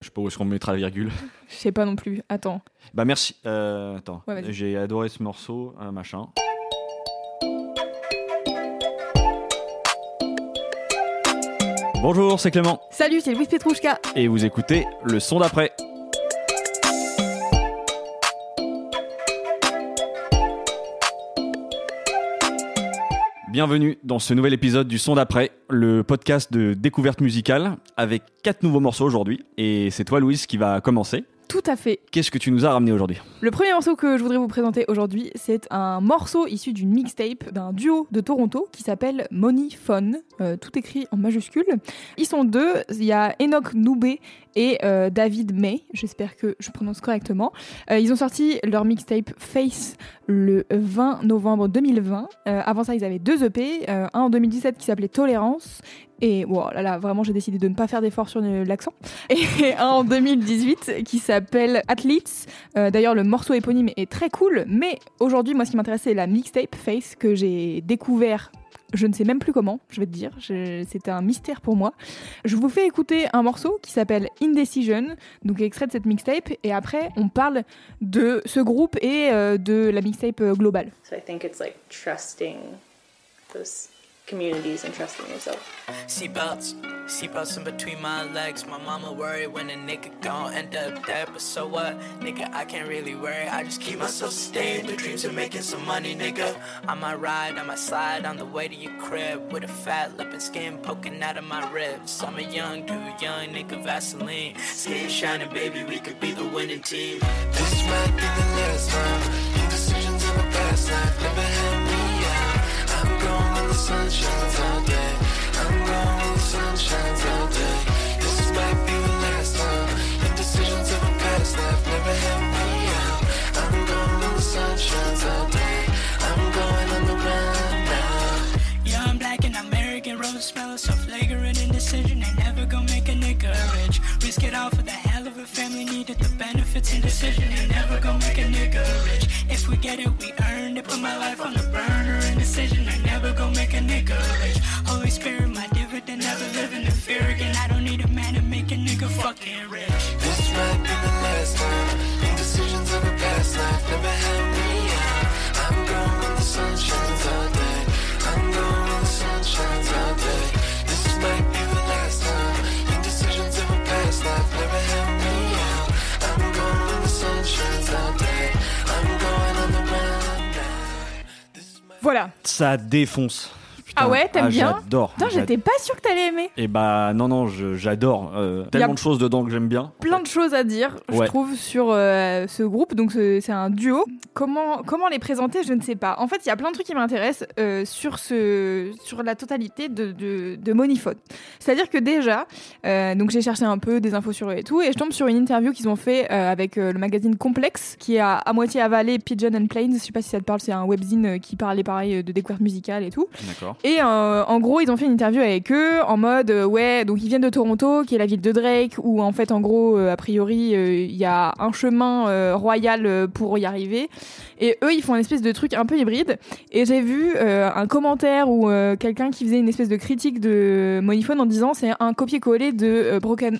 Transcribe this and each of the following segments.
Je sais pas où est-ce qu'on mettra la virgule. Je sais pas non plus. Attends. Bah merci. Euh, attends, Ouais, j'ai adoré ce morceau, euh, machin. Bonjour, c'est Clément Salut, c'est Louis Petrouchka. et vous écoutez le son d'après. Bienvenue dans ce nouvel épisode du Son d'après, le podcast de découverte musicale avec quatre nouveaux morceaux aujourd'hui. Et c'est toi, Louise, qui va commencer. Tout à fait. Qu'est-ce que tu nous as ramené aujourd'hui? Le premier morceau que je voudrais vous présenter aujourd'hui, c'est un morceau issu d'une mixtape d'un duo de Toronto qui s'appelle Money Fun, euh, tout écrit en majuscule. Ils sont deux, il y a Enoch Noubé et euh, David May, j'espère que je prononce correctement. Euh, ils ont sorti leur mixtape Face le 20 novembre 2020. Euh, avant ça, ils avaient deux EP, un en 2017 qui s'appelait Tolérance et wow, là, là, vraiment, j'ai décidé de ne pas faire d'effort sur l'accent. Et un en 2018 qui s'appelle Athletes. D'ailleurs, le morceau éponyme est très cool. Mais aujourd'hui, moi, ce qui m'intéresse, c'est la mixtape Face que j'ai découvert. Je ne sais même plus comment, je vais te dire. C'était un mystère pour moi. Je vous fais écouter un morceau qui s'appelle Indecision, donc extrait de cette mixtape. Et après, on parle de ce groupe et euh, de la mixtape euh, globale. So I think it's like trusting those communities and trusting yourself. Seatbelts, seatbelts in between my legs. My mama worried when a nigga gon' end up dead, but so what? Nigga, I can't really worry. I just keep myself sustained. The dreams of making some money, nigga. I might ride, I might slide on the way to your crib with a fat lip and skin poking out of my ribs. I'm a young dude, young nigga Vaseline. Skin shining, baby, we could be the winning team. This might be the last time. Indecisions of a past life never going when the sun shines all day. I'm going when the sun shines all day. This might be the last time. Indecisions of a past life never had me out. I'm going when the sun shines all day. I'm going on the run now. Yeah, I'm black and American. Rose smell so flagrant indecision. Ain't never gonna make a nigga rich. Risk it all for the hell of a family. Needed the benefits and decision. Ain't never gonna make a nigga rich. If we get it, we earned it. Put my life on the burner. and Indecision. Ain't never gonna make a nigga rich. Holy Spirit, my dividend. Never living in the fear again. I don't need a man to make a nigga fucking rich. This might be the last time. Indecisions of a past life never had me out. I'm going when the sun shines all day. I'm going when the sun shines all day. Voilà. Ça défonce. Ah ouais, t'aimes bien J'adore. Putain, j'étais pas sûre que t'allais aimer. Et bah non non, j'adore. Euh, tellement de choses dedans que j'aime bien. plein de choses à dire, je trouve, sur euh, ce groupe. Donc, ce- c'est un duo. Comment, comment les présenter, je ne sais pas. En fait, il y a plein de trucs qui m'intéressent euh, sur, ce, sur la totalité de, de. C'est-à-dire que déjà, euh, donc j'ai cherché un peu des infos sur eux et tout, et je tombe sur une interview qu'ils ont fait avec le magazine Complex, qui est à, à moitié avalé Pigeon and Planes. Je sais pas si ça te parle, c'est un webzine qui parlait pareil de découverte musicale et tout. D'accord. Et euh, en gros, ils ont fait une interview avec eux en mode euh, ouais, donc ils viennent de Toronto, qui est la ville de Drake, où en fait, en gros, euh, a priori, il y a un chemin royal pour y arriver. Et eux, ils font une espèce de truc un peu hybride. Et j'ai vu un commentaire ou quelqu'un qui faisait une espèce de critique de Moneyphone en disant c'est un copier-coller de Broken.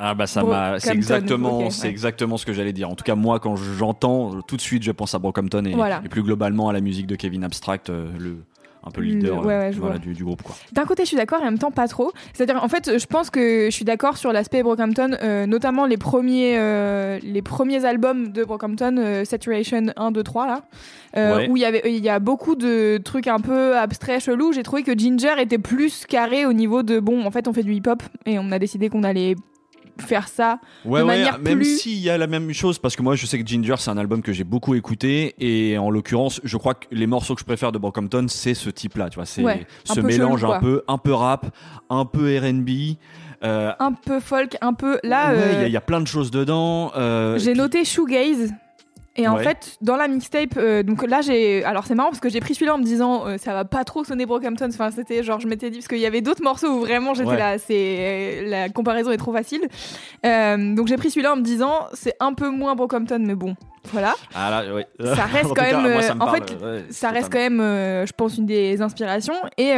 Ah bah ça m'a, c'est exactement, c'est ouais. exactement ce que j'allais dire. En tout cas moi quand j'entends tout de suite je pense à Brockhampton et, Voilà. et plus globalement à la musique de Kevin Abstract, le un peu le Le- leader ouais, ouais, je voilà, vois. du, du groupe. D'un côté, je suis d'accord et en même temps pas trop. C'est-à-dire, en fait, je pense que je suis d'accord sur l'aspect Brockhampton, euh, notamment les premiers, euh, les premiers albums de Brockhampton, euh, Saturation 1, 2, 3, là, Ouais. où il y avait, il y a beaucoup de trucs un peu abstraits, chelous. J'ai trouvé que Ginger était plus carré au niveau de, bon, en fait, on fait du hip-hop et on a décidé qu'on allait faire ça Ouais, de ouais, manière même plus- s'il y a la même chose, parce que moi je sais que Ginger c'est un album que j'ai beaucoup écouté, et en l'occurrence, je crois que les morceaux que je préfère de Brockhampton, c'est ce type-là, tu vois, c'est Ouais, ce mélange chelou, un peu, un peu rap, un peu R&B, Euh, Un peu folk, un peu. Là, ouais, il y a- euh, y, a plein de choses dedans. euh, j'ai noté shoegaze. Et en Ouais. fait, dans la mixtape, euh, donc là, j'ai. Alors, c'est marrant parce que j'ai pris celui-là en me disant, euh, ça va pas trop sonner Brockhampton. Enfin, c'était genre, je m'étais dit, parce qu'il y avait d'autres morceaux où vraiment j'étais Ouais. là, c'est. La comparaison est trop facile. Euh, donc, j'ai pris celui-là en me disant, c'est un peu moins Brockhampton, mais bon, voilà. Ah là, ouais. Ça reste quand cas, même, moi, ça me en parle, fait, ça reste quand même, je pense, une des inspirations. Et,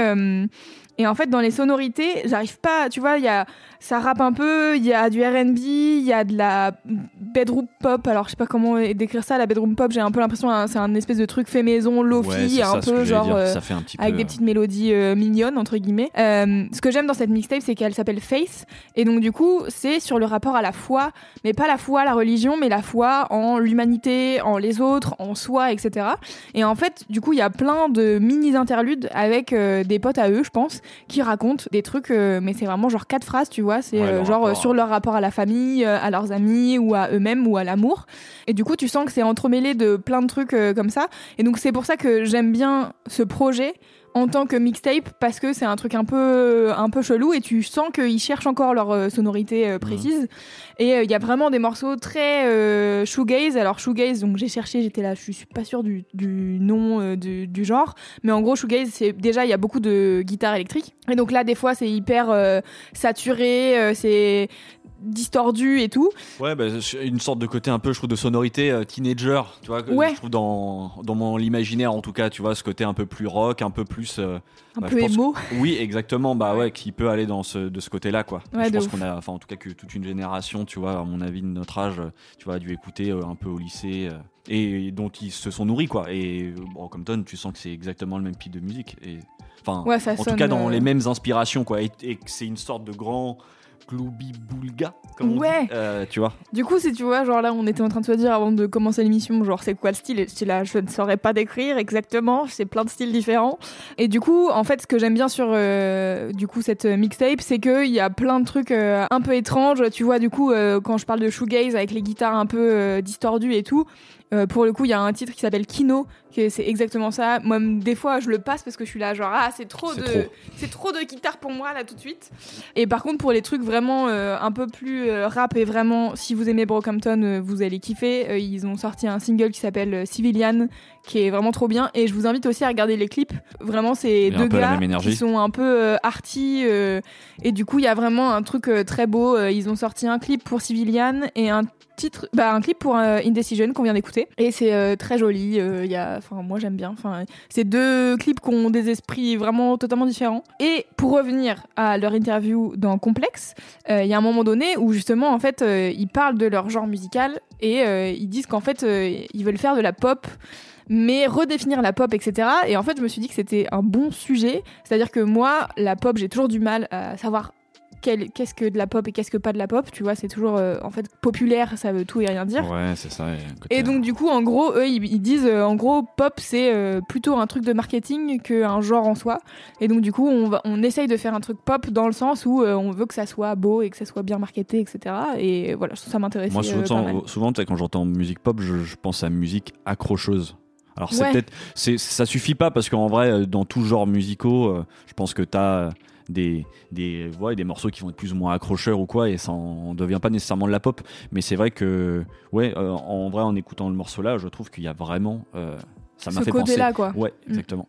et en fait, dans les sonorités, j'arrive pas, tu vois, il y a, ça rappe un peu, il y a du RB, il y a de la bedroom pop. Alors, je sais pas comment décrire ça, la bedroom pop, j'ai un peu l'impression, hein, c'est un espèce de truc fait maison, lofi, Ouais, un ça, que peu genre. euh, ça fait un petit avec peu. des petites mélodies euh, mignonnes entre guillemets. Euh, ce que j'aime dans cette mixtape, c'est qu'elle s'appelle Faith, et donc du coup, c'est sur le rapport à la foi, mais pas la foi à la religion, mais la foi en l'humanité, en les autres, en soi, etc. Et en fait, du coup, il y a plein de mini interludes avec euh, des potes à eux, je pense, qui racontent des trucs, euh, mais c'est vraiment genre quatre phrases, tu vois, c'est Ouais, euh, genre euh, rapport sur leur rapport à la famille, à leurs amis ou à eux-mêmes ou à l'amour. Et du coup, tu sens que c'est entremêlé de plein de trucs comme ça. Et donc, c'est pour ça que j'aime bien ce projet en tant que mixtape parce que c'est un truc un peu un peu chelou et tu sens qu'ils cherchent encore leur euh, sonorité euh, précise. Et euh, il y a vraiment des morceaux très euh, shoegaze. Alors shoegaze donc j'ai cherché j'étais là je suis pas sûre du, du nom euh, du, du genre. Mais en gros shoegaze c'est déjà il y a beaucoup de guitares électriques. Et donc là des fois c'est hyper euh, saturé euh, c'est distordu et tout Ouais, bah, une sorte de côté un peu, je trouve, de sonorité euh, teenager, tu vois, Ouais. je trouve dans, dans mon imaginaire en tout cas, tu vois, ce côté un peu plus rock, un peu plus. euh, un bah, peu émo Oui, exactement, bah ouais, qui peut aller dans ce, de ce côté-là, quoi. Ouais, je pense qu'on a, enfin, en tout cas, que toute une génération, tu vois, à mon avis, de notre âge, tu vois, a dû écouter euh, un peu au lycée euh, et dont ils se sont nourris, quoi. Et euh, bon, comme Ton, tu sens que c'est exactement le même type de musique. Et, enfin, Ouais, en tout cas, dans euh, les mêmes inspirations, quoi. Et, et que c'est une sorte de grand gloubi-boulga, comme on Ouais. dit, euh, tu vois. Du coup, si tu vois, genre là, on était en train de se dire avant de commencer l'émission, genre c'est quoi le style? Et j'étais là, je ne saurais pas décrire exactement, c'est plein de styles différents. Et du coup, en fait, ce que j'aime bien sur euh, du coup cette mixtape, c'est qu'il y a plein de trucs euh, un peu étranges. Tu vois, du coup, quand je parle de shoegaze avec les guitares un peu distordues et tout, euh, pour le coup, il y a un titre qui s'appelle Kino, que c'est exactement ça. Moi, des fois, je le passe parce que je suis là, genre ah, c'est trop de, trop. c'est trop de guitare pour moi là tout de suite. Et par contre, pour les trucs vraiment euh, un peu plus euh, rap et vraiment, si vous aimez Brockhampton, vous allez kiffer. Ils ont sorti un single qui s'appelle Civilian, qui est vraiment trop bien. Et je vous invite aussi à regarder les clips. Vraiment, c'est deux gars qui sont un peu euh, arty. euh, et du coup, il y a vraiment un truc euh, très beau. Euh, ils ont sorti un clip pour Civilian et un titre, bah, un clip pour Indecision qu'on vient d'écouter. Et c'est très joli. Il y a, enfin, moi j'aime bien. Enfin, c'est deux clips qui ont des esprits vraiment totalement différents. Et pour revenir à leur interview dans Complex, euh, il y a un moment donné où justement en fait ils parlent de leur genre musical et ils disent qu'en fait ils veulent faire de la pop mais redéfinir la pop etc et en fait je me suis dit que c'était un bon sujet c'est à dire que moi la pop j'ai toujours du mal à savoir qu'est-ce que de la pop et qu'est-ce que pas de la pop tu vois c'est toujours euh, en fait populaire ça veut tout et rien dire Ouais, c'est ça. et donc du coup, en gros, eux, ils, ils disent, euh, en gros, pop, c'est euh, plutôt un truc de marketing qu'un genre en soi. Et donc du coup, on, va, on essaye de faire un truc pop dans le sens où on veut que ça soit beau et que ça soit bien marketé, etc. Et voilà, ça m'intéressait. Moi, souvent, souvent quand j'entends musique pop, je, je pense à musique accrocheuse. Alors, c'est peut-être. c'est- Ça suffit pas parce qu'en vrai, euh, dans tout genre musicaux, euh, je pense que tu as des, des, ouais, des morceaux qui vont être plus ou moins accrocheurs ou quoi, et ça en devient pas nécessairement de la pop. Mais c'est vrai que, ouais, euh, en vrai, en écoutant le morceau là, je trouve qu'il y a vraiment. euh, ça m'a fait penser. côté-là, quoi. Ouais, Mm. exactement.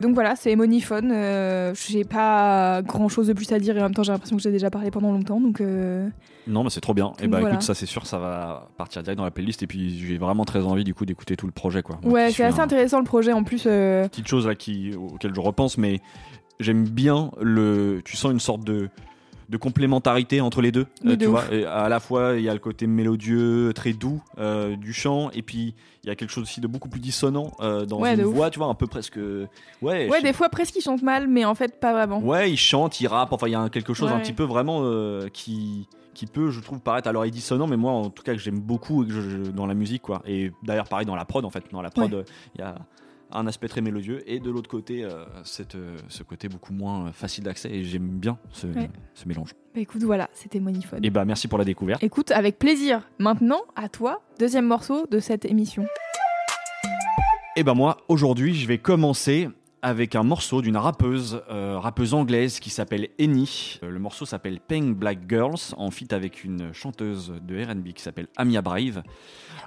Donc voilà, c'est Moniphone. Euh, j'ai pas grand chose de plus à dire et en même temps, j'ai l'impression que j'ai déjà parlé pendant longtemps. Donc euh, Non, mais c'est trop bien. Et bah Voilà. écoute, ça c'est sûr, ça va partir direct dans la playlist. Et puis j'ai vraiment très envie du coup d'écouter tout le projet, quoi. Moi ouais, c'est assez un- intéressant le projet en plus. euh, petite chose là qui, auquel je repense, mais j'aime bien le. Tu sens une sorte de, de complémentarité entre les deux. euh, tu vois, Et à la fois il y a le côté mélodieux, très doux euh, du chant, et puis il y a quelque chose aussi de beaucoup plus dissonant euh, dans Ouais, une ouf. voix, tu vois, un peu presque. Ouais. Ouais, des fois presque ils chantent mal, mais en fait pas vraiment. Ouais, il chante, il rappe. Enfin, il y a quelque chose un Ouais. petit peu vraiment qui qui peut, je trouve, paraître à l'oreille dissonant, mais moi, en tout cas, que j'aime beaucoup et que je- je- dans la musique, quoi. Et d'ailleurs, pareil dans la prod, en fait. Dans la prod, Ouais. euh, il y a un aspect très mélodieux et de l'autre côté, euh, cette, euh, ce côté beaucoup moins euh, facile d'accès. Et j'aime bien ce, Ouais. ce mélange. Bah écoute, voilà, c'était Moniphone. Et bah, merci pour la découverte. Écoute, avec plaisir. Maintenant, à toi, deuxième morceau de cette émission. Et ben moi, aujourd'hui, je vais commencer avec un morceau d'une rappeuse, euh, rappeuse anglaise qui s'appelle Eni. Euh, le morceau s'appelle Pink Black Girls, en feat avec une chanteuse de R&B qui s'appelle Amia Brave.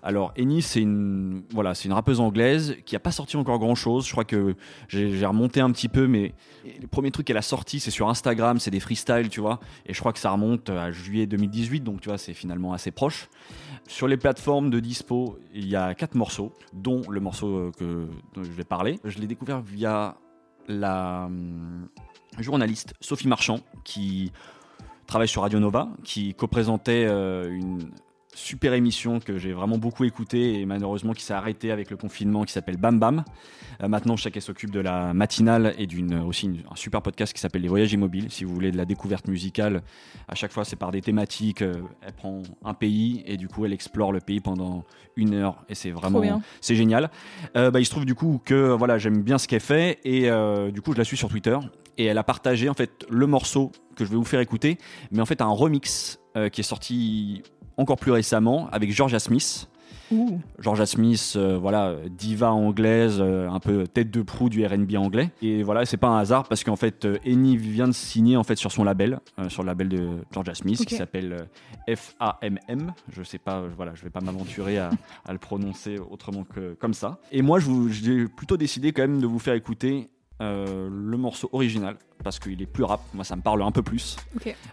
Alors Eni, c'est une voilà, une rappeuse anglaise qui a pas sorti encore grand chose. Je crois que j'ai j'ai remonté un petit peu, mais le premier truc qu'elle a sorti, c'est sur Instagram, c'est des freestyles, tu vois. Et je crois que ça remonte à juillet 2018, donc tu vois, c'est finalement assez proche. Sur les plateformes de dispo, il y a quatre morceaux, dont le morceau euh, que, dont je vais parler. Je l'ai découvert via la hum, journaliste Sophie Marchand, qui travaille sur Radio Nova, qui co-présentait euh, une super émission que j'ai vraiment beaucoup écoutée et malheureusement qui s'est arrêtée avec le confinement, qui s'appelle Bam Bam. Euh, maintenant, je sais qu'elle s'occupe de la matinale et d'une aussi une- un super podcast qui s'appelle Les Voyages Immobiles. Si vous voulez de la découverte musicale, à chaque fois c'est par des thématiques. euh, elle prend un pays et du coup elle explore le pays pendant une heure et c'est vraiment c'est génial. Euh, bah, il se trouve du coup que voilà j'aime bien ce qu'elle fait et euh, du coup je la suis sur Twitter et elle a partagé en fait le morceau que je vais vous faire écouter, mais en fait un remix euh, qui est sorti encore plus récemment avec Georgia Smith. Ouh. Georgia Smith, euh, voilà, diva anglaise, euh, un peu tête de proue du R&B anglais. Et voilà, c'est pas un hasard parce qu'en fait, Eni vient de signer en fait sur son label, euh, sur le label de Georgia Smith, qui s'appelle F-A-M-M. Je sais pas, voilà, je vais pas m'aventurer à, à le prononcer autrement que comme ça. Et moi, je j'ai plutôt décidé quand même de vous faire écouter euh, le morceau original parce qu'il est plus rap. Moi, ça me parle un peu plus.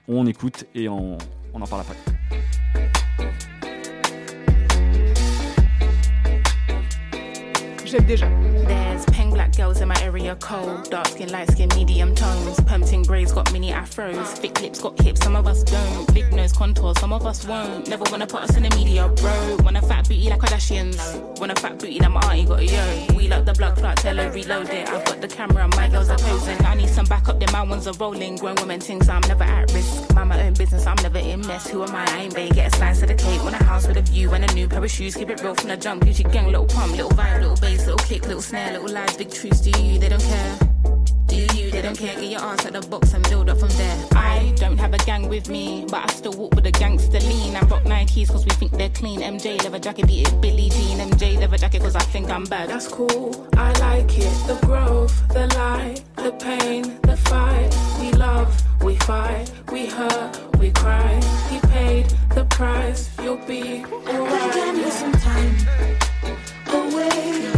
On écoute et on, on en parle après. J'aime déjà. Black girls in my area cold. Dark skin, light skin, medium tones. Pumping braids got mini afros. Thick lips got hips, some of us don't. Big nose contour, some of us won't. Never wanna put us in the media, bro. Want a fat booty like Kardashians. Want a fat booty like my auntie got a yo. We like the blood clot, tell her reload it. I've got the camera, my girls are posing. I need some backup, then my ones are rolling. Grown women things, I'm never at risk. Mind my own business, I'm never in mess. Who am I? I ain't bae. Get a slice of the cake. Want a house with a view and a new pair of shoes. Keep it real from the jump. Gucci gang, little pump, little vibe, little bass, little kick, little snare, little lies, big truths. Do you? They don't care. Do you? They don't care. Get your ass at the box and build up from there. I don't have a gang with me, but I still walk with a gangster lean. And rock Nikes cause we think they're clean. MJ leather jacket, beat it Billie Jean. MJ leather jacket cause I think I'm bad. That's cool, I like it. The growth, the light, the pain, the fight. We love, we fight, we hurt, we cry. He paid the price, you'll be alright. Give me some time away.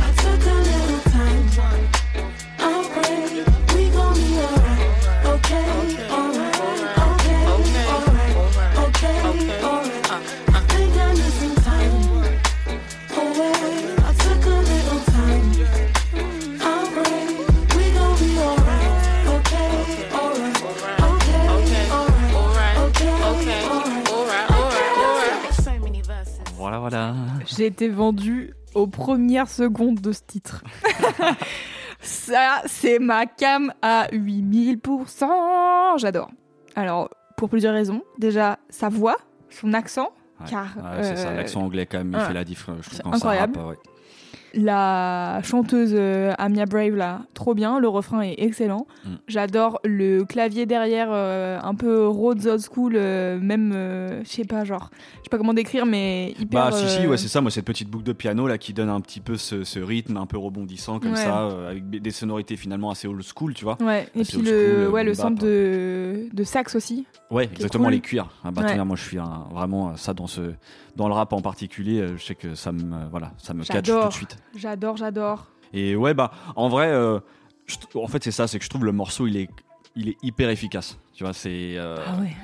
J'ai été vendue aux premières secondes de ce titre. Ça, c'est ma cam à 8000%. J'adore. Alors, pour plusieurs raisons. Déjà, sa voix, son accent, Ouais. car Ouais, c'est ça, euh, l'accent anglais quand même, il ouais. fait la différence. Je trouve, incroyable. La chanteuse euh, Amia Brave, là, trop bien. Le refrain est excellent. Mm. J'adore le clavier derrière, euh, un peu Rhodes old school, euh, même, euh, je sais pas, genre, je sais pas comment décrire, mais hyper. Bah si si ouais c'est ça moi cette petite boucle de piano là qui donne un petit peu ce, ce rythme un peu rebondissant comme Ouais. ça avec des sonorités finalement assez old school tu vois Ouais, et puis le, school, ouais, le sample bap. de, de sax aussi. ouais exactement cool. les cuirs un bâtonnière Ouais. moi je suis vraiment ça dans ce dans le rap en particulier je sais que ça me voilà ça me catch tout de suite J'adore, j'adore. et ouais bah en vrai euh, je en fait c'est ça c'est que je trouve le morceau il est il est hyper efficace tu vois c'est euh, Ah ouais.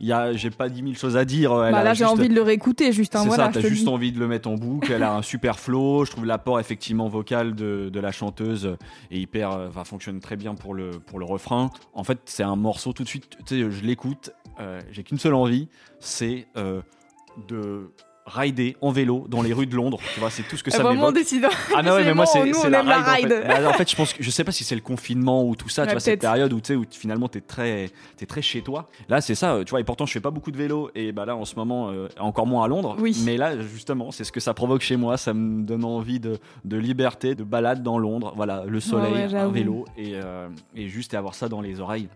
y a j'ai pas dix mille choses à dire euh, elle Bah là, j'ai juste- envie de le réécouter, juste. Hein, C'est voilà, ça, t'as juste dis. envie de le mettre en boucle. Elle a un super flow. Je trouve l'apport effectivement vocal de, de la chanteuse est hyper, euh, enfin fonctionne très bien pour le pour le refrain. En fait, c'est un morceau tout de suite. Tu sais, je l'écoute. euh, J'ai qu'une seule envie, c'est de rider en vélo dans les rues de Londres. Tu vois, c'est tout ce que Ah, ça vraiment m'évoque. décidant. Ah non, ouais, mais moi, c'est la la ride. en fait. ride. Bah, en fait, je pense que je sais pas si c'est le confinement ou tout ça, tu Ouais, vois, cette période où tu sais, où finalement t'es très, es très chez toi. Là, c'est ça, euh, tu vois, et pourtant, je fais pas beaucoup de vélo, et bah là, en ce moment, euh, encore moins à Londres. Oui. Mais là, justement, c'est ce que ça provoque chez moi. Ça me donne envie de, de liberté, de balade dans Londres. Voilà, le soleil, ouais, un vélo, et, euh, et juste avoir ça dans les oreilles.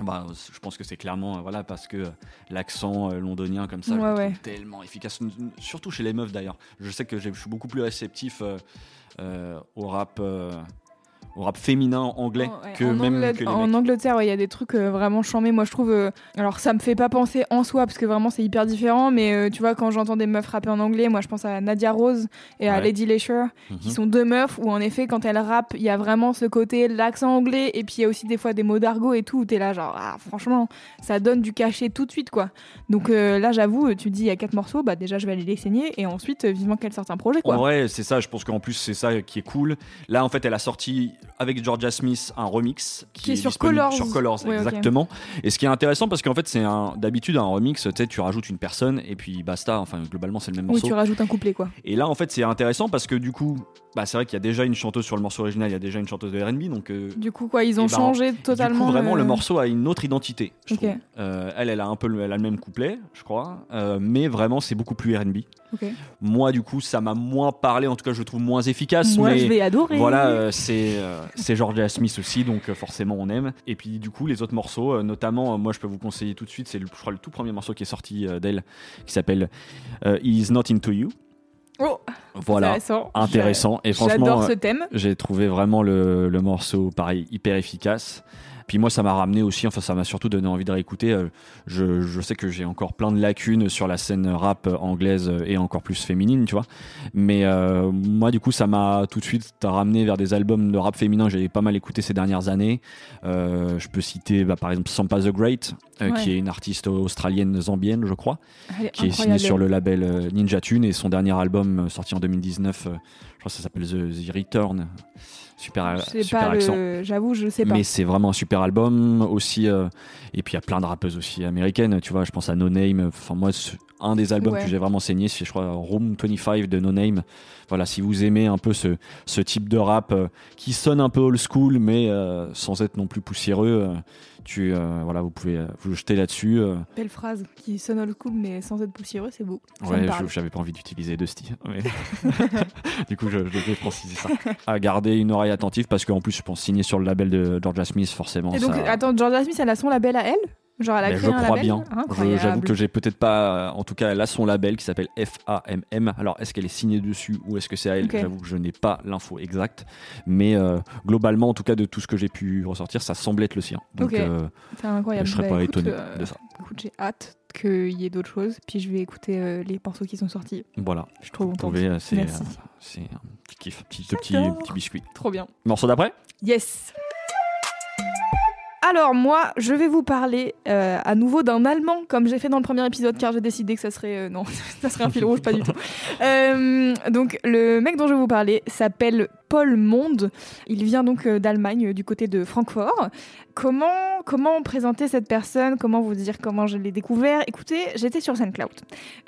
Bah, je pense que c'est clairement euh, voilà parce que euh, l'accent euh, londonien comme ça je Ouais, trouve ouais. tellement efficace surtout chez les meufs d'ailleurs je sais que je suis beaucoup plus réceptif euh, au rap euh, au rap féminin anglais Oh, ouais, que en même Angleterre- que les en mecs. Angleterre, ouais, il y a des trucs euh, vraiment chambés. Moi, je trouve. euh, alors, ça me fait pas penser en soi, parce que vraiment, c'est hyper différent. Mais euh, tu vois, quand j'entends des meufs rapper en anglais, moi, je pense à Nadia Rose et à Ouais. Lady Leisure, qui Mhm. sont deux meufs où, en effet, quand elles rappent, il y a vraiment ce côté, l'accent anglais. Et puis, il y a aussi des fois des mots d'argot et tout. où T'es là, genre, ah, franchement, ça donne du cachet tout de suite, quoi. Donc là, j'avoue, tu dis, il y a quatre morceaux, bah déjà, je vais aller les saigner. Et ensuite, vivement qu'elle sorte un projet, quoi. Vrai, c'est ça, je pense qu'en plus, c'est ça qui est cool. Là, en fait, elle a sorti avec Georgia Smith un remix qui, Qui est sur Colors. Sur Colors, Ouais, exactement. Et ce qui est intéressant, parce qu'en fait, c'est un d'habitude un remix, tu sais, tu rajoutes une personne et puis basta. Enfin, globalement, c'est le même Oui, morceau. tu rajoutes un couplet, quoi. Et là, en fait, c'est intéressant parce que du coup, bah, c'est vrai qu'il y a déjà une chanteuse sur le morceau original, il y a déjà une chanteuse de R&B, donc. euh, Du coup, quoi, ils ont Eh ben, changé du totalement. coup, vraiment, le morceau a une autre identité. Je trouve. Euh, elle, elle a un peu le, elle a le même couplet, je crois, euh, mais vraiment, c'est beaucoup plus R&B. Ok. Moi, du coup, ça m'a moins parlé. En tout cas, je le trouve moins efficace. Moi, mais je vais adorer. Voilà, c'est c'est Georgia Smith aussi, donc euh, forcément on aime. Et puis du coup, les autres morceaux, euh, notamment, euh, moi je peux vous conseiller tout de suite, c'est le- je crois le tout premier morceau qui est sorti d'elle, qui s'appelle He's Not Into You. Oh, Voilà, intéressant. intéressant. Et J'adore franchement, ce euh, thème. j'ai trouvé vraiment le, le morceau, pareil, hyper efficace. Puis moi, ça m'a ramené aussi, enfin, ça m'a surtout donné envie de réécouter. Euh, Je, je sais que j'ai encore plein de lacunes sur la scène rap anglaise et encore plus féminine, tu vois. Mais euh, moi, du coup, ça m'a tout de suite ramené vers des albums de rap féminin que j'avais pas mal écouté ces dernières années. Euh, je peux citer, bah, par exemple, Sampa the Great, euh, Ouais. qui est une artiste australienne zambienne, je crois Elle est qui est signé incroyable. sur le label Ninja Tune et son dernier album sorti en 2019, euh, je crois que ça s'appelle The, The Return. Super, super accent. j'avoue, je sais pas. Mais c'est vraiment un super album aussi. euh, et puis il y a plein de rappeuses aussi américaines. Tu vois, je pense à No Name. Enfin, moi, un des albums Ouais. que j'ai vraiment saigné, c'est je crois Room 25 de No Name. Voilà, si vous aimez un peu ce, ce type de rap euh, qui sonne un peu old school, mais euh, sans être non plus poussiéreux, tu, euh, voilà, vous pouvez euh, vous jeter là-dessus. euh. Belle phrase qui sonne old school mais sans être poussiéreux, c'est beau. Ça Ouais, j'avais pas envie d'utiliser de style. mais- du coup, je, je devais préciser ça. À garder une oreille attentive parce qu'en plus, je pense signer sur le label de Georgia Smith, forcément. Et donc, ça... attends, Georgia Smith, elle a son label à elle? Genre, elle a créé je un crois label bien. J'avoue que j'ai peut-être pas. En tout cas, elle a son label qui s'appelle FAMM. Alors, est-ce qu'elle est signée dessus ou est-ce que c'est à elle? Ok. J'avoue que je n'ai pas l'info exacte. Mais euh, globalement, en tout cas, de tout ce que j'ai pu ressortir, ça semble être le sien. Donc, Ok. euh, incroyable. je serais Bah, pas étonné euh, de ça. Écoute, j'ai hâte qu'il y ait d'autres choses. Puis je vais écouter euh, les morceaux qui sont sortis. Voilà. Je suis trop contente. euh, c'est euh, un petit kiff, petit, petit, petit biscuit. Trop bien. Morceau d'après? Yes. Alors moi, je vais vous parler euh, à nouveau d'un Allemand, comme j'ai fait dans le premier épisode, car j'ai décidé que ça serait euh, non, ça serait un fil rouge, pas du tout. Euh, donc le mec dont je vais vous parler s'appelle Paul Monde. Il vient donc euh, d'Allemagne, euh, du côté de Francfort. Comment comment présenter cette personne? Comment vous dire comment je l'ai découvert? Écoutez, j'étais sur SoundCloud.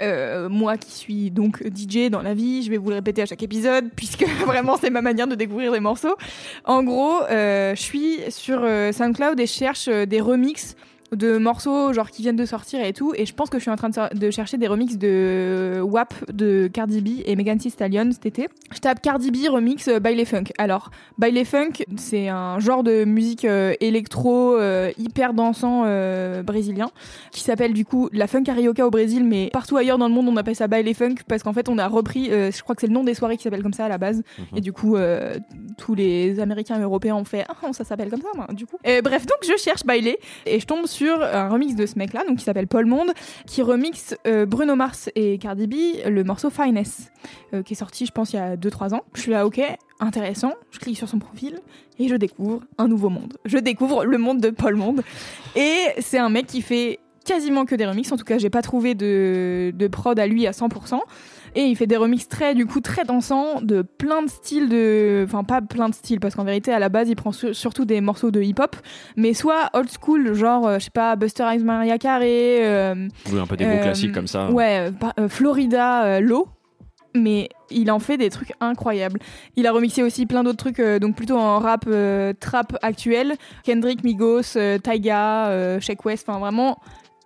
Euh, moi qui suis donc DJ dans la vie, je vais vous le répéter à chaque épisode, puisque vraiment c'est ma manière de découvrir des morceaux. En gros, euh, je suis sur SoundCloud et cherche des remixes de morceaux genre qui viennent de sortir et tout et je pense que je suis en train de, chercher des remixes de WAP de Cardi B et Megan Thee Stallion cet été. Je tape Cardi B remix euh, Baile Funk. Alors, Baile Funk, c'est un genre de musique euh, électro euh, hyper dansant euh, brésilien qui s'appelle du coup la funk karaoke au Brésil mais partout ailleurs dans le monde on appelle ça Baile Funk parce qu'en fait on a repris je crois que c'est le nom des soirées qui s'appelle comme ça à la base et du coup, tous les Américains et Européens ont fait Ah, ça s'appelle comme ça, ben, du coup. Bref, donc je cherche Bailey et je tombe sur un remix de ce mec-là, donc qui s'appelle Paul Monde, qui remixe euh, Bruno Mars et Cardi B, le morceau Finesse, euh, qui est sorti, je pense, il y a 2-3 ans. Je suis là, ok, intéressant. Je clique sur son profil et je découvre un nouveau monde. Je découvre le monde de Paul Monde. Et c'est un mec qui fait quasiment que des remixes. En tout cas, j'ai pas trouvé de, de prod à lui à 100%. Et il fait des remixes très, du coup, très dansants de plein de styles de. Enfin, pas plein de styles, parce qu'en vérité, à la base, il prend sur- surtout des morceaux de hip-hop, mais soit old school, genre, euh, je sais pas, Buster Rhymes Maria Carey. euh, Oui, un peu des gros euh, classiques comme ça. Ouais, euh, Florida Low. Mais il en fait des trucs incroyables. Il a remixé aussi plein d'autres trucs, euh, donc plutôt en rap euh, trap actuel. Kendrick, Migos, euh, Taiga, Sheck West, enfin vraiment,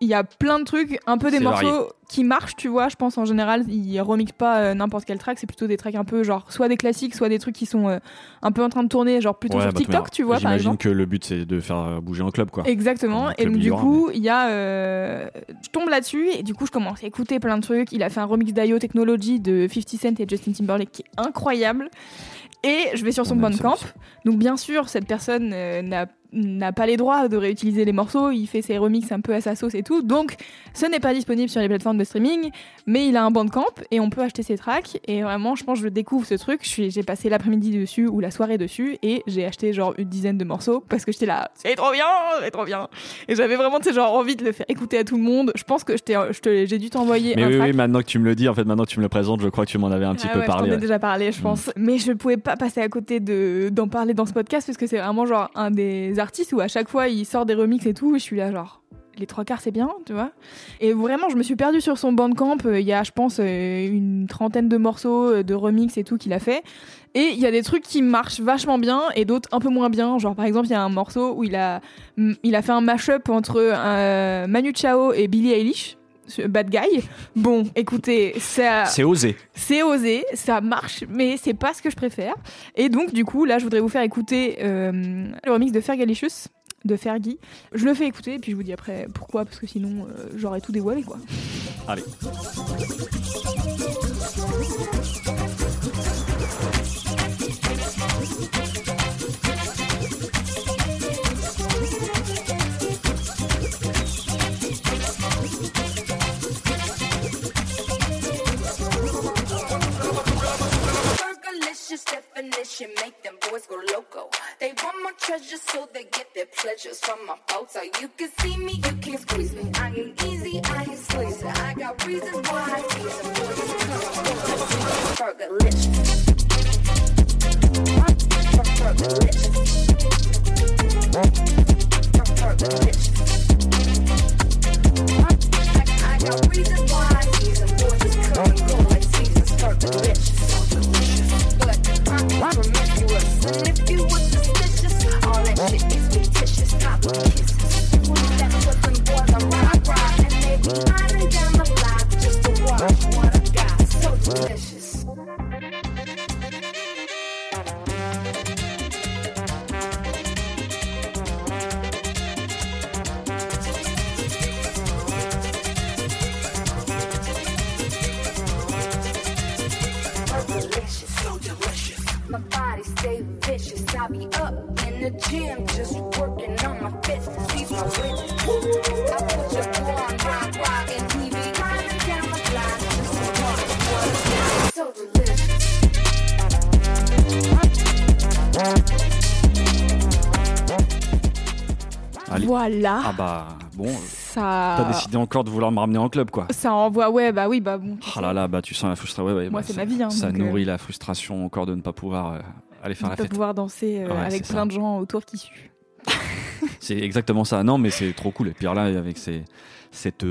il y a plein de trucs, un peu des morceaux varié. qui marchent, tu vois. Je pense en général, il remixe pas euh, n'importe quel track, c'est plutôt des tracks un peu genre soit des classiques, soit des trucs qui sont euh, un peu en train de tourner, genre plutôt Ouais, sur bah, TikTok, tu vois, J'imagine que le but c'est de faire euh, bouger un club quoi. Exactement. Et donc, du coup, il y a. euh, je tombe là-dessus et du coup, je commence à écouter plein de trucs. Il a fait un remix d'IO Technology de 50 Cent et Justin Timberlake qui est incroyable. Et je vais sur son Bandcamp. Donc bien sûr, cette personne euh, n'a n'a pas les droits de réutiliser les morceaux, il fait ses remixes un peu à sa sauce et tout. Donc ce n'est pas disponible sur les plateformes de streaming, mais il a un Bandcamp et on peut acheter ses tracks et vraiment je pense que je découvre ce truc, j'ai passé l'après-midi dessus ou la soirée dessus et j'ai acheté genre une dizaine de morceaux parce que j'étais là, c'est trop bien, c'est trop bien. Et j'avais vraiment genre envie de le faire écouter à tout le monde. Je pense que j'ai dû t'envoyer Mais un oui, track. oui, maintenant que tu me le dis, en fait, maintenant que tu me le présentes, je crois que tu m'en avais un petit Ah peu ouais, parlé. Je t'en ai déjà parlé, je pense. Mais je pouvais pas passer à côté de d'en parler dans ce podcast parce que c'est vraiment genre un des artistes où à chaque fois il sort des remixes et tout, et je suis là genre. Les trois quarts c'est bien, tu vois. Et vraiment, je me suis perdue sur son bandcamp. Euh, Il y a, je pense, euh, une trentaine de morceaux euh, de remix et tout qu'il a fait. Et il y a des trucs qui marchent vachement bien et d'autres un peu moins bien. Genre, par exemple, il y a un morceau où il a, il a fait un mash-up entre Manu Chao et Billie Eilish. Bad Guy. Bon, écoutez, ça. C'est osé. C'est osé, ça marche, mais c'est pas ce que je préfère. Et donc, du coup, là, je voudrais vous faire écouter euh, le remix de Fergalicious de Fergie. Je le fais écouter, et puis je vous dis après pourquoi, parce que sinon, euh, j'aurais tout dévoilé, quoi. Allez. Definition make them boys go loco. They want my treasure so they get their pleasures from my photo. You can see me, you can't squeeze me. I ain't easy, I ain't sleazy. I got reasons why I tease them. Boys Fergalicious. I got reasons why I tease them. Boys come and go like seasons. Fergalicious. But décidé encore de vouloir me ramener en club, quoi. Ça envoie, ouais, bah oui, bah bon. Ah là là, bah tu sens la frustration. Ouais, ouais, Moi, bah, c'est ma vie, hein, ça donc, euh, nourrit la frustration encore de ne pas pouvoir euh, aller faire de la pas fête. pouvoir danser euh, Ouais, avec plein ça. de gens autour qui suent. C'est exactement ça. Non, mais c'est trop cool. Et puis là, avec ces, cette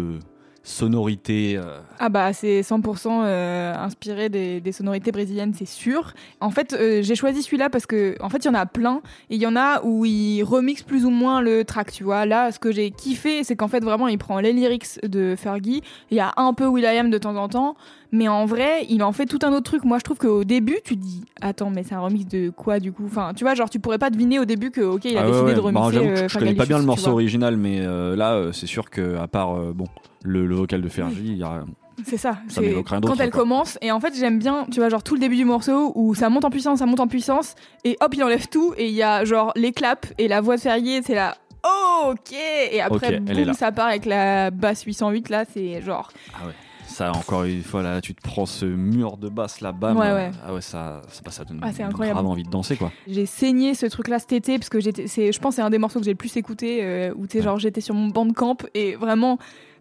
euh, sonorité. euh, Ah bah c'est 100% euh, inspiré des, sonorités brésiliennes, c'est sûr. En fait, euh, j'ai choisi celui-là parce que en fait, il y en a plein et il y en a où il remix plus ou moins le track, tu vois. Là, ce que j'ai kiffé, c'est qu'en fait vraiment, il prend les lyrics de Fergie, il y a un peu Will.i.am de temps en temps, mais en vrai, il en fait tout un autre truc. Moi, je trouve qu'au début, tu te dis "Attends, mais c'est un remix de quoi du coup? Enfin, tu vois, genre tu pourrais pas deviner au début que OK, il a ah décidé ouais. de Bah, remixer j'avoue que euh, je, connais pas bien le morceau original, mais euh, là, euh, c'est sûr que à part bon le, le vocal de Fergie, il y a C'est ça. Ça Quand elle quoi. commence, et en fait, j'aime bien, tu vois, genre tout le début du morceau où ça monte en puissance, ça monte en puissance, et hop, il enlève tout, et il y a genre les claps et la voix de Ferrier, c'est là. Oh, ok Et après, boum, ça part avec la basse 808, là, c'est genre. Ah ouais. Ça, encore une fois, là, tu te prends ce mur de basse, là, bam. Ouais, ouais. Ah ouais, ça, ça, ça donne Ah, c'est incroyable. grave envie de danser, quoi. J'ai saigné ce truc-là cet été, parce que j'étais, c'est, je pense que c'est un des morceaux que j'ai le plus écouté, euh, où tu sais, genre, j'étais sur mon bandcamp, et vraiment.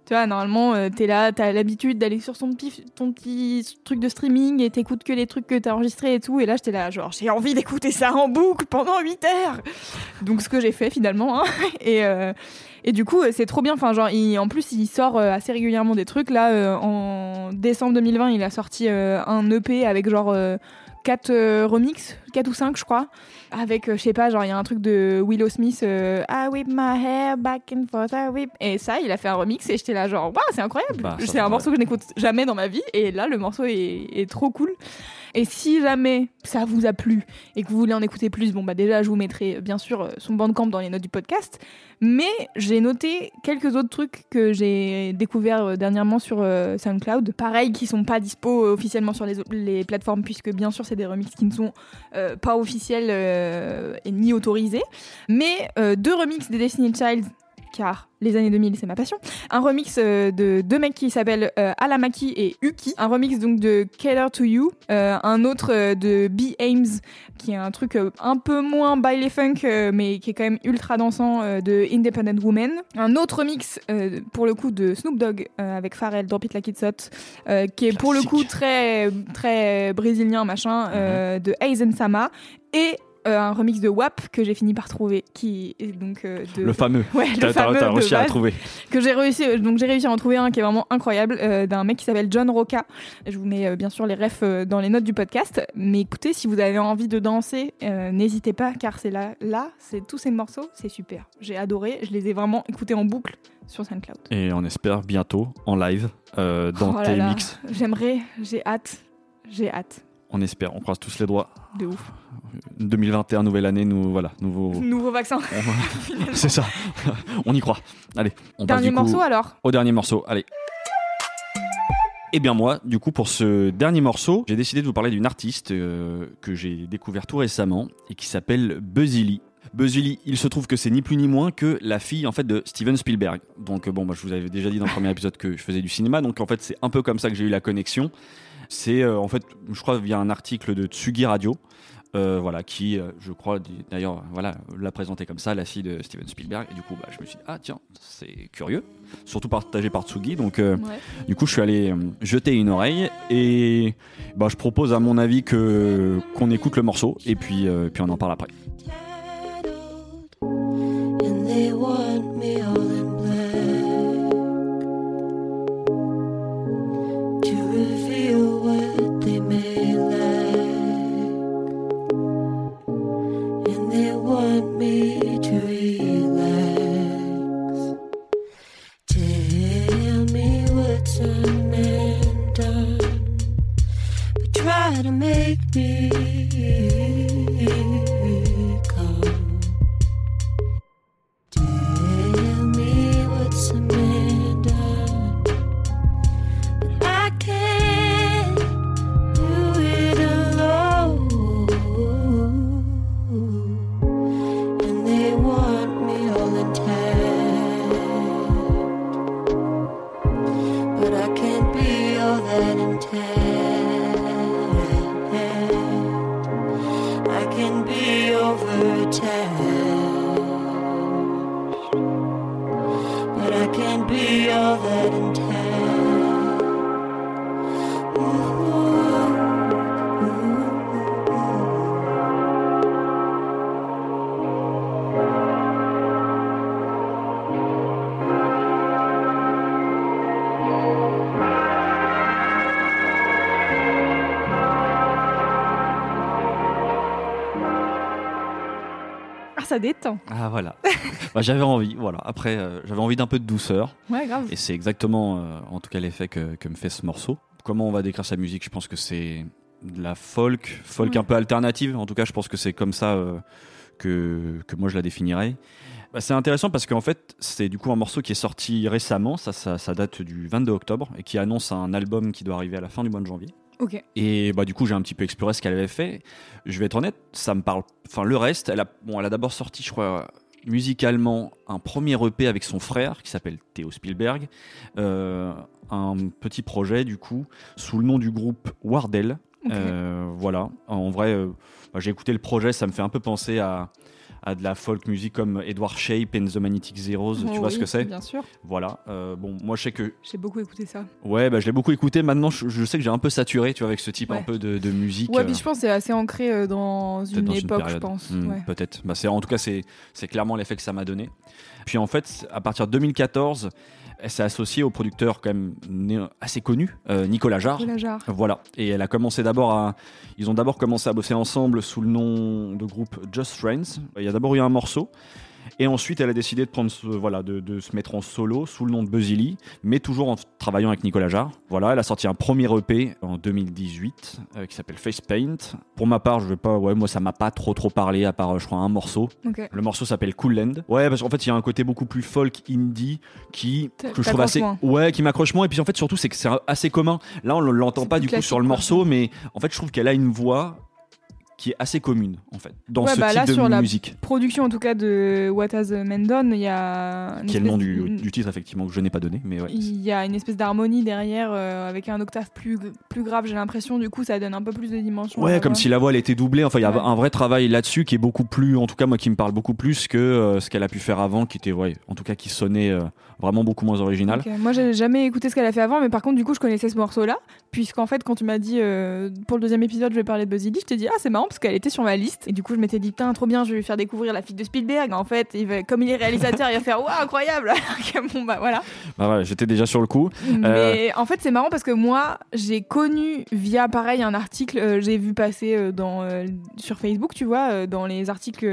Tu vois, normalement, euh, t'es là, t'as l'habitude d'aller sur ton petit, truc de streaming et t'écoutes que les trucs que t'as enregistrés et tout. Et là, j'étais là, genre, j'ai envie d'écouter ça en boucle pendant 8 heures. Donc, ce que j'ai fait finalement. hein. Et, euh, et du coup, euh, c'est trop bien. Enfin, genre, en plus, il sort euh, assez régulièrement des trucs. Là, en décembre 2020, il a sorti un EP avec genre 4 remix, 4 ou 5, je crois. Avec, euh, je sais pas, genre, il y a un truc de Willow Smith, euh, I whip my hair back and forth, I whip. Et ça, il a fait un remix et j'étais là, genre, waouh, c'est incroyable. Bah, c'est un morceau que je n'écoute jamais dans ma vie. Et là, le morceau est, est trop cool. Et si jamais ça vous a plu et que vous voulez en écouter plus, bon, bah, déjà, je vous mettrai euh, bien sûr son bandcamp dans les notes du podcast. Mais j'ai noté quelques autres trucs que j'ai découverts euh, dernièrement sur SoundCloud. Pareil, qui sont pas dispo officiellement sur les, les plateformes, puisque bien sûr, c'est des remixes qui ne sont euh, pas officiels euh, et ni autorisés, mais euh, deux remixes des Destiny Child, car les années 2000 c'est ma passion. Un remix euh, de deux mecs qui s'appellent euh, Alamaki et Uki. Un remix donc de Cater to You. Euh, un autre de B. Ames, qui est un truc un peu moins baile funk, mais qui est quand même ultra dansant de Independent Woman. Un autre remix pour le coup de Snoop Dogg avec Pharrell, Drop It Like It's Hot, qui est pour le coup très très brésilien machin euh, de Aizen Sama et euh, un remix de WAP que j'ai fini par trouver qui est donc euh, de Le fameux. Ouais, le fameux t'as réussi à trouver. que j'ai réussi donc j'ai réussi à en trouver un qui est vraiment incroyable euh, d'un mec qui s'appelle John Roca je vous mets euh, bien sûr les refs euh, dans les notes du podcast mais écoutez si vous avez envie de danser euh, n'hésitez pas car c'est là là c'est tous ces morceaux c'est super j'ai adoré je les ai vraiment écoutés en boucle sur SoundCloud Et on espère bientôt en live euh, dans Oh tes mix. j'aimerais j'ai hâte j'ai hâte On espère, on croise tous les doigts. de ouf 2021, nouvelle année, nous, voilà, nouveau. nouveau vaccin C'est ça, on y croit. Allez, on passe dernier coup morceau alors au dernier morceau. Allez. Et bien moi, du coup, pour ce dernier morceau, j'ai décidé de vous parler d'une artiste euh, que j'ai découvert tout récemment et qui s'appelle. Buzzy Lee, il se trouve que c'est ni plus ni moins que la fille en fait de Steven Spielberg. Donc euh, bon, moi je vous avais déjà dit dans le premier épisode que je faisais du cinéma, donc en fait c'est un peu comme ça que j'ai eu la connexion. C'est euh, en fait, je crois via un article de Tsugi Radio. euh, voilà, qui, euh, je crois, d'ailleurs, voilà, l'a présenté comme ça, la fille de Steven Spielberg. Et du coup, bah, je me suis dit, ah tiens, c'est curieux, surtout partagé par Tsugi. Donc, euh, Ouais. du coup, je suis allé jeter une oreille et bah, je propose, à mon avis, que qu'on écoute le morceau et puis, puis on en parle après. To ça détend Ah voilà. Bah, j'avais envie, voilà. Après, euh, j'avais envie d'un peu de douceur. ouais grave Et c'est exactement, euh, en tout cas, l'effet que, que me fait ce morceau. Comment on va décrire sa musique Je pense que c'est de la folk, folk Ouais. un peu alternative. En tout cas, je pense que c'est comme ça euh, que, que moi je la définirais. Bah, c'est intéressant parce qu'en fait, c'est du coup un morceau qui est sorti récemment. Ça, ça, ça date du 22 octobre et qui annonce un album qui doit arriver à la fin du mois de janvier. Et bah du coup j'ai un petit peu exploré ce qu'elle avait fait. Je vais être honnête, ça me parle. Enfin le reste, elle a bon, elle a d'abord sorti, je crois, musicalement un premier EP avec son frère qui s'appelle Theo Spielberg, Euh, un petit projet du coup sous le nom du groupe Wardell. Euh, voilà, en vrai, euh, bah, j'ai écouté le projet, ça me fait un peu penser à à de la folk music comme Edward Shape and the Magnetic Zeros, tu vois ce que c'est bien sûr Voilà. Euh, bon, moi je sais que j'ai beaucoup écouté ça Ouais, bah, je l'ai beaucoup écouté. Maintenant, je, je sais que j'ai un peu saturé, tu vois, avec ce type Ouais. un peu de, de musique. ouais euh, puis je pense que c'est assez ancré euh, dans une dans époque je pense Hmm, ouais. Peut-être. Bah, en tout cas, c'est clairement l'effet que ça m'a donné. Puis en fait, à partir de 2014, elle s'est associée au producteur quand même assez connu, euh, Nicolas Jarre. Nicolas Jarre. Voilà. Et elle a commencé d'abord à. Ils ont d'abord commencé à bosser ensemble sous le nom de groupe Just Friends. Il y a d'abord eu un morceau. Et ensuite, elle a décidé de, prendre ce- voilà, de, de se mettre en solo sous le nom de Buzzy Lee, mais toujours en travaillant avec Nicolas Jarre. Voilà, elle a sorti un premier EP en 2018 euh, qui s'appelle Face Paint. Pour ma part, je vais pas, ouais, moi ça m'a pas trop trop parlé à part, euh, je crois, un morceau. Le morceau s'appelle Cool Land. Ouais, parce qu'en fait, il y a un côté beaucoup plus folk indie qui que je trouve assez ouais, qui m'accroche moins et puis en fait surtout c'est que c'est assez commun. Là, on l'entend pas du coup sur le morceau mais en fait, je trouve qu'elle a une voix qui est assez commune en fait dans Ouais, ce bah type là, de sur la musique. Production en tout cas de What Has Men Done, il y a. Qui est le nom du, du titre effectivement que je n'ai pas donné, mais ouais. Il y a une espèce d'harmonie derrière euh, avec un octave plus, plus grave, j'ai l'impression. Du coup, ça donne un peu plus de dimension. Ouais, la comme si la voix elle était doublée. Enfin, il y a Ouais. un vrai travail là-dessus qui est beaucoup plus, en tout cas moi qui me parle beaucoup plus que euh, ce qu'elle a pu faire avant, qui était, ouais, en tout cas qui sonnait euh, vraiment beaucoup moins original. Ok, Moi, j'ai jamais écouté ce qu'elle a fait avant, mais par contre, du coup, je connaissais ce morceau-là, puisqu'en fait, quand tu m'as dit euh, pour le deuxième épisode, je vais parler de Buzzy Lee, je t'ai dit ah c'est marrant parce qu'elle était sur ma liste, et du coup, je m'étais dit putain trop bien, je vais lui faire découvrir la fille de Spielberg. En fait, il va- comme il est réalisateur, il va faire waouh incroyable. Bon bah voilà. Bah voilà, j'étais déjà sur le coup. Euh, Mais en fait, c'est marrant parce que moi, j'ai connu via pareil un article, euh, j'ai vu passer euh, dans, sur Facebook, tu vois, dans les articles,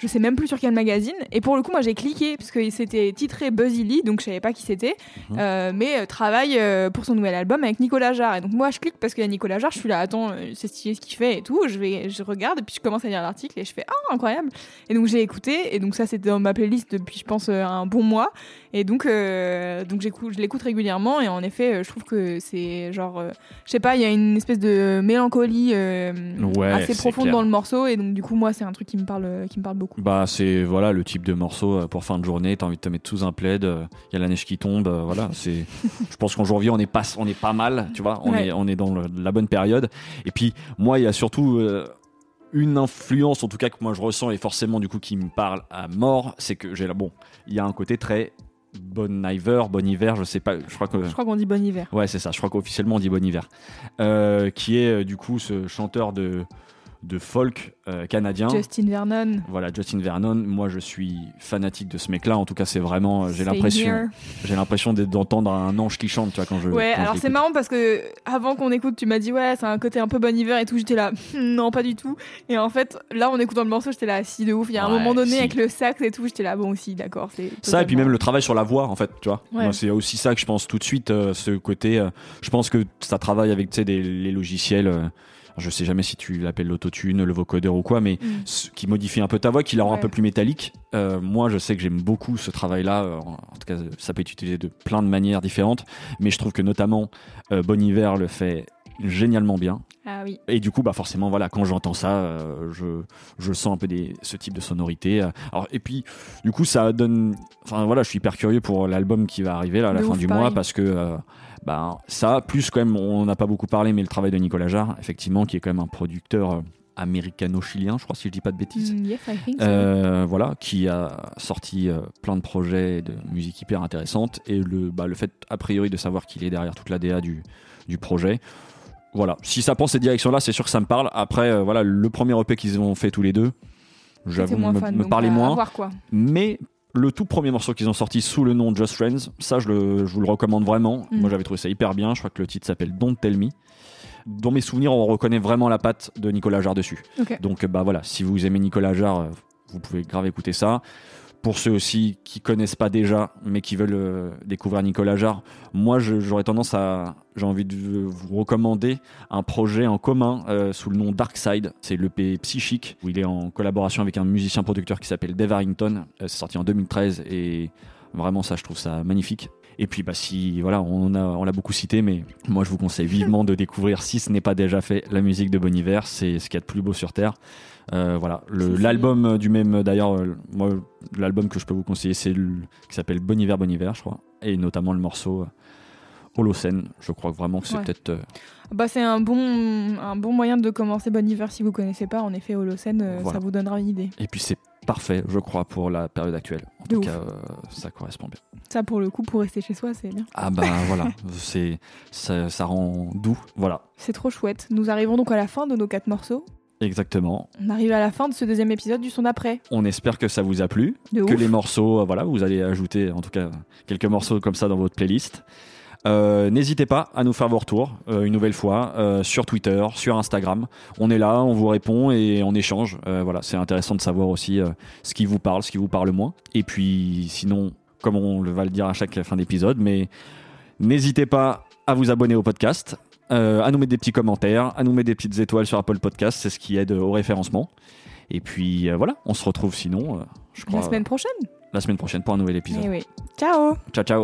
je sais même plus sur quel magazine. Et pour le coup, moi, j'ai cliqué parce que c'était titré Buzzy Lee, donc je savais pas qui c'était, Mhm. euh, mais euh, travaille euh, pour son nouvel album avec Nicolas Jarre. Et donc moi, je clique parce qu'il y a Nicolas Jarre, je suis là, attends, c'est stylé ce qu'il fait et tout. Je vais, je regarde et puis je commence à lire l'article et je fais ah incroyable. Et donc j'ai écouté et donc ça c'était dans ma playlist depuis je pense un bon mois. Et donc, euh, donc j'écoute, je l'écoute régulièrement et en effet, euh, je trouve que c'est genre, euh, je sais pas, il y a une espèce de mélancolie euh, Ouais, assez profonde clair. dans le morceau et donc du coup moi c'est un truc qui me parle, euh, qui me parle beaucoup. Bah c'est voilà le type de morceau pour fin de journée. T'as envie de te mettre sous un plaid. Il y a la neige qui tombe. voilà, c'est. je pense qu'en janvier on est pas on est pas mal. Tu vois, on Ouais. est on est dans le- la bonne période. Et puis moi il y a surtout une influence en tout cas que moi je ressens et forcément du coup qui me parle à mort, c'est que j'ai là bon il y a un côté très bon hiver, bon hiver. Je sais pas. Je crois que Je crois qu'on dit bon hiver. Ouais, c'est ça. Je crois qu'officiellement on dit Bon Hiver. Euh, qui est euh, du coup ce chanteur de, de folk euh, canadien. Justin Vernon. Voilà, Justin Vernon. Moi, je suis fanatique de ce mec-là. En tout cas, c'est vraiment. euh, J'ai l'impression. J'ai l'impression d'entendre un ange qui chante. Tu vois, quand je. Ouais, quand alors c'est marrant parce que avant qu'on écoute, tu m'as dit ouais, c'est un côté un peu bon hiver et tout. J'étais là, non, pas du tout. Et en fait, là, en écoutant le morceau, j'étais là, si de ouf. Il y a un moment donné si. avec le sax et tout, j'étais là, bon, aussi, d'accord. c'est Ça, et puis même le travail sur la voix, en fait, tu vois. Ouais. C'est aussi ça que je pense tout de suite, euh, ce côté. je pense que ça travaille avec, tu sais, les logiciels. Je sais jamais si tu l'appelles l'autotune, le vocodeur ou quoi, mais Mm. ce qui modifie un peu ta voix, qui la rend un peu plus métallique. Euh, moi, je sais que j'aime beaucoup ce travail-là. euh, en tout cas, ça peut être utilisé de plein de manières différentes, mais je trouve que notamment euh, Bon Hiver le fait génialement bien. Ah oui. Et du coup, bah forcément, voilà, quand j'entends ça, euh, je, je sens un peu des, ce type de sonorité. Alors, et puis, du coup, ça donne. Enfin, voilà, je suis hyper curieux pour l'album qui va arriver là, à la De fin du pareil. mois parce que. Bah, ça, plus quand même, on n'a pas beaucoup parlé, mais le travail de Nicolas Jarre, effectivement, qui est quand même un producteur euh, américano-chilien, je crois, si je dis pas de bêtises. Mm, yes, I think so. Euh, voilà, qui a sorti euh, plein de projets de musique hyper intéressantes et le, bah, le fait a priori de savoir qu'il est derrière toute la DA du, du projet. Voilà, si ça prend cette direction-là, c'est sûr que ça me parle. Après, euh, voilà, le premier EP qu'ils ont fait tous les deux, j'avoue, me, me parlait moins. voir, quoi. Mais le tout premier morceau qu'ils ont sorti sous le nom Just Friends, ça je, le- je vous le recommande vraiment. Mm. Moi j'avais trouvé ça hyper bien. Je crois que le titre s'appelle Don't Tell Me. Dans mes souvenirs, on reconnaît vraiment la patte de Nicolas Jarre dessus. Donc bah voilà, si vous aimez Nicolas Jarre, vous pouvez grave écouter ça. Pour ceux aussi qui connaissent pas déjà, mais qui veulent euh, découvrir Nicolas Jarre, moi j'aurais tendance à, j'ai envie de vous recommander un projet en commun euh, sous le nom Dark Side. C'est l'EP Psychique où il est en collaboration avec un musicien producteur qui s'appelle Dave Harrington. Euh, c'est sorti en 2013 et vraiment ça je trouve ça magnifique. Et puis bah si voilà on a on l'a beaucoup cité mais moi je vous conseille vivement de découvrir si ce n'est pas déjà fait la musique de Bon c'est ce qu'il y a de plus beau sur terre. Euh, voilà l'album euh, du même d'ailleurs euh, moi l'album que je peux vous conseiller c'est qui s'appelle Bon Hiver Bon Hiver je crois et notamment le morceau Holocene je crois vraiment que c'est Ouais. peut-être Bah, c'est un bon, un bon moyen de commencer Bon Hiver si vous connaissez pas. En effet, Holocene, Voilà. ça vous donnera une idée. et puis c'est parfait je crois pour la période actuelle en De tout ouf. cas euh, ça correspond bien Ça, pour le coup, pour rester chez soi, c'est bien. ah bah voilà c'est ça, ça rend doux voilà C'est trop chouette. Nous arrivons donc à la fin de nos quatre morceaux. Exactement On arrive à la fin de ce deuxième épisode du son d'après. on espère que ça vous a plu De que ouf. les morceaux, euh, voilà, vous allez ajouter en tout cas quelques morceaux comme ça dans votre playlist. Euh, N'hésitez pas à nous faire vos retours euh, une nouvelle fois sur Twitter, sur Instagram. On est là, on vous répond et on échange. Voilà, c'est intéressant de savoir aussi ce qui vous parle, ce qui vous parle moins. Et puis sinon, comme on va le dire à chaque fin d'épisode, mais n'hésitez pas à vous abonner au podcast, euh, à nous mettre des petits commentaires, à nous mettre des petites étoiles sur Apple Podcast, c'est ce qui aide au référencement. Et puis euh, voilà, on se retrouve sinon, euh, je crois, La semaine prochaine. la semaine prochaine pour un nouvel épisode. Eh oui. Ciao Ciao, ciao.